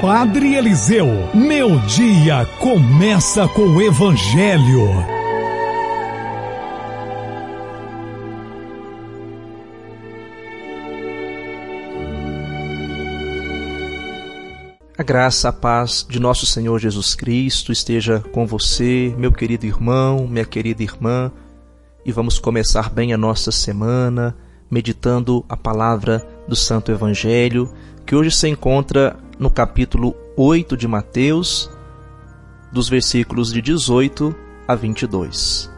Padre Eliseu, meu dia começa com o Evangelho. A graça, a paz de nosso Senhor Jesus Cristo esteja com você, meu querido irmão, minha querida irmã, e vamos começar bem a nossa semana meditando a palavra do Santo Evangelho, que hoje se encontra no capítulo 8 de Mateus, dos versículos de 18 a 22.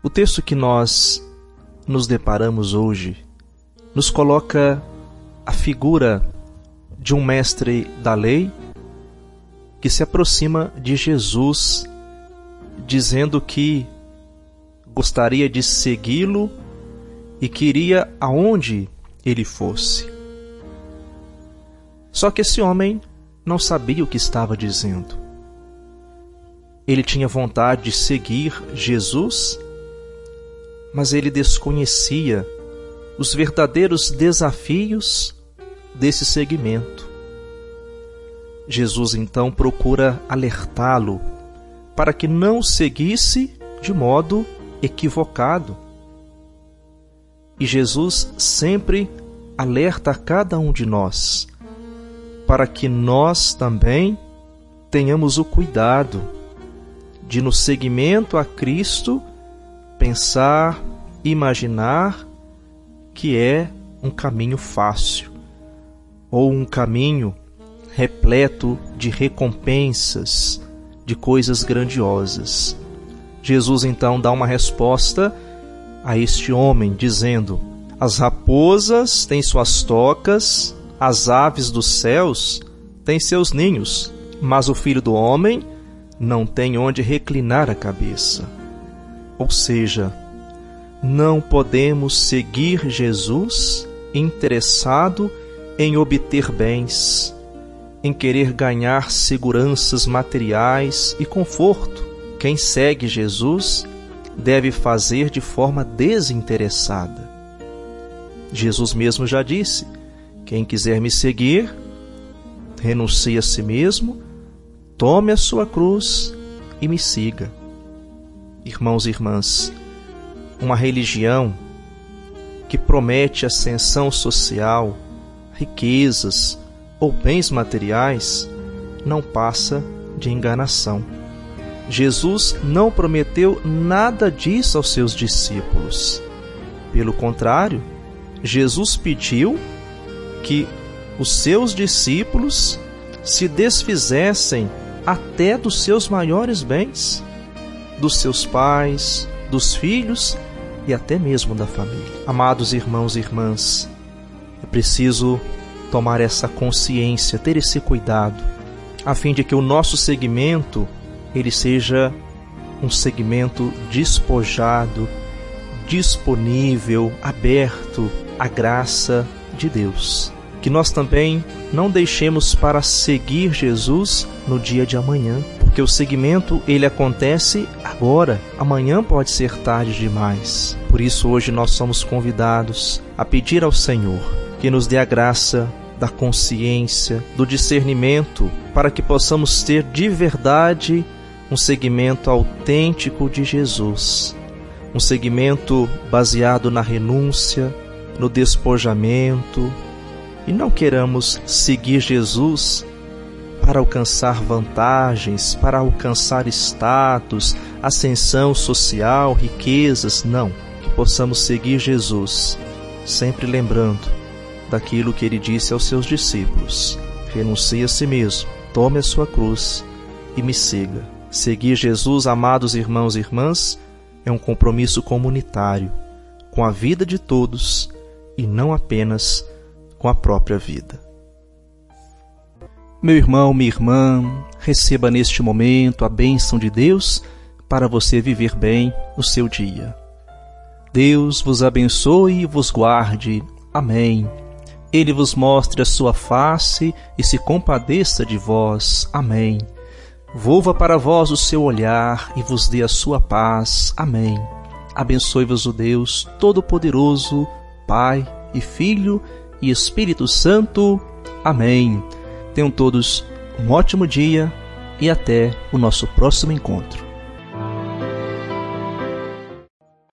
O texto que nós nos deparamos hoje nos coloca a figura de um mestre da lei que se aproxima de Jesus, dizendo que gostaria de segui-lo e queria aonde ele fosse. Só que esse homem não sabia o que estava dizendo. Ele tinha vontade de seguir Jesus, mas ele desconhecia os verdadeiros desafios desse segmento. Jesus então procura alertá-lo para que não seguisse de modo equivocado. E Jesus sempre alerta a cada um de nós para que nós também tenhamos o cuidado de, no seguimento a Cristo, pensar, imaginar que é um caminho fácil ou um caminho repleto de recompensas, de coisas grandiosas. Jesus então dá uma resposta a este homem, dizendo: As raposas têm suas tocas, as aves dos céus têm seus ninhos, mas o filho do homem não tem onde reclinar a cabeça. Ou seja, não podemos seguir Jesus interessado em obter bens, em querer ganhar seguranças materiais e conforto quem segue Jesus deve fazer de forma desinteressada. Jesus mesmo já disse: quem quiser me seguir, renuncie a si mesmo, tome a sua cruz e me siga. Irmãos e irmãs, uma religião que promete ascensão social, riquezas ou bens materiais não passa de enganação. Jesus não prometeu nada disso aos seus discípulos. Pelo contrário, Jesus pediu que os seus discípulos se desfizessem até dos seus maiores bens, dos seus pais, dos filhos e até mesmo da família. Amados irmãos e irmãs, é preciso tomar essa consciência, ter esse cuidado, a fim de que o nosso segmento ele seja um segmento despojado, disponível, aberto à graça de Deus. Que nós também não deixemos para seguir Jesus no dia de amanhã, porque o seguimento ele acontece agora, amanhã pode ser tarde demais. Por isso hoje nós somos convidados a pedir ao Senhor que nos dê a graça da consciência, do discernimento, para que possamos ter de verdade um segmento autêntico de Jesus, um segmento baseado na renúncia, no despojamento, e não queramos seguir Jesus para alcançar vantagens, para alcançar status, ascensão social, riquezas, não. Que possamos seguir Jesus, sempre lembrando daquilo que ele disse aos seus discípulos: renuncie a si mesmo, tome a sua cruz e me siga. Seguir Jesus, amados irmãos e irmãs, é um compromisso comunitário com a vida de todos e não apenas com a própria vida. Meu irmão, minha irmã, receba neste momento a bênção de Deus para você viver bem o seu dia. Deus vos abençoe e vos guarde. Amém. Ele vos mostre a sua face e se compadeça de vós. Amém. Volva para vós o seu olhar e vos dê a sua paz. Amém. Abençoe-vos o Deus Todo-Poderoso, Pai e Filho e Espírito Santo. Amém. Tenham todos um ótimo dia e até o nosso próximo encontro.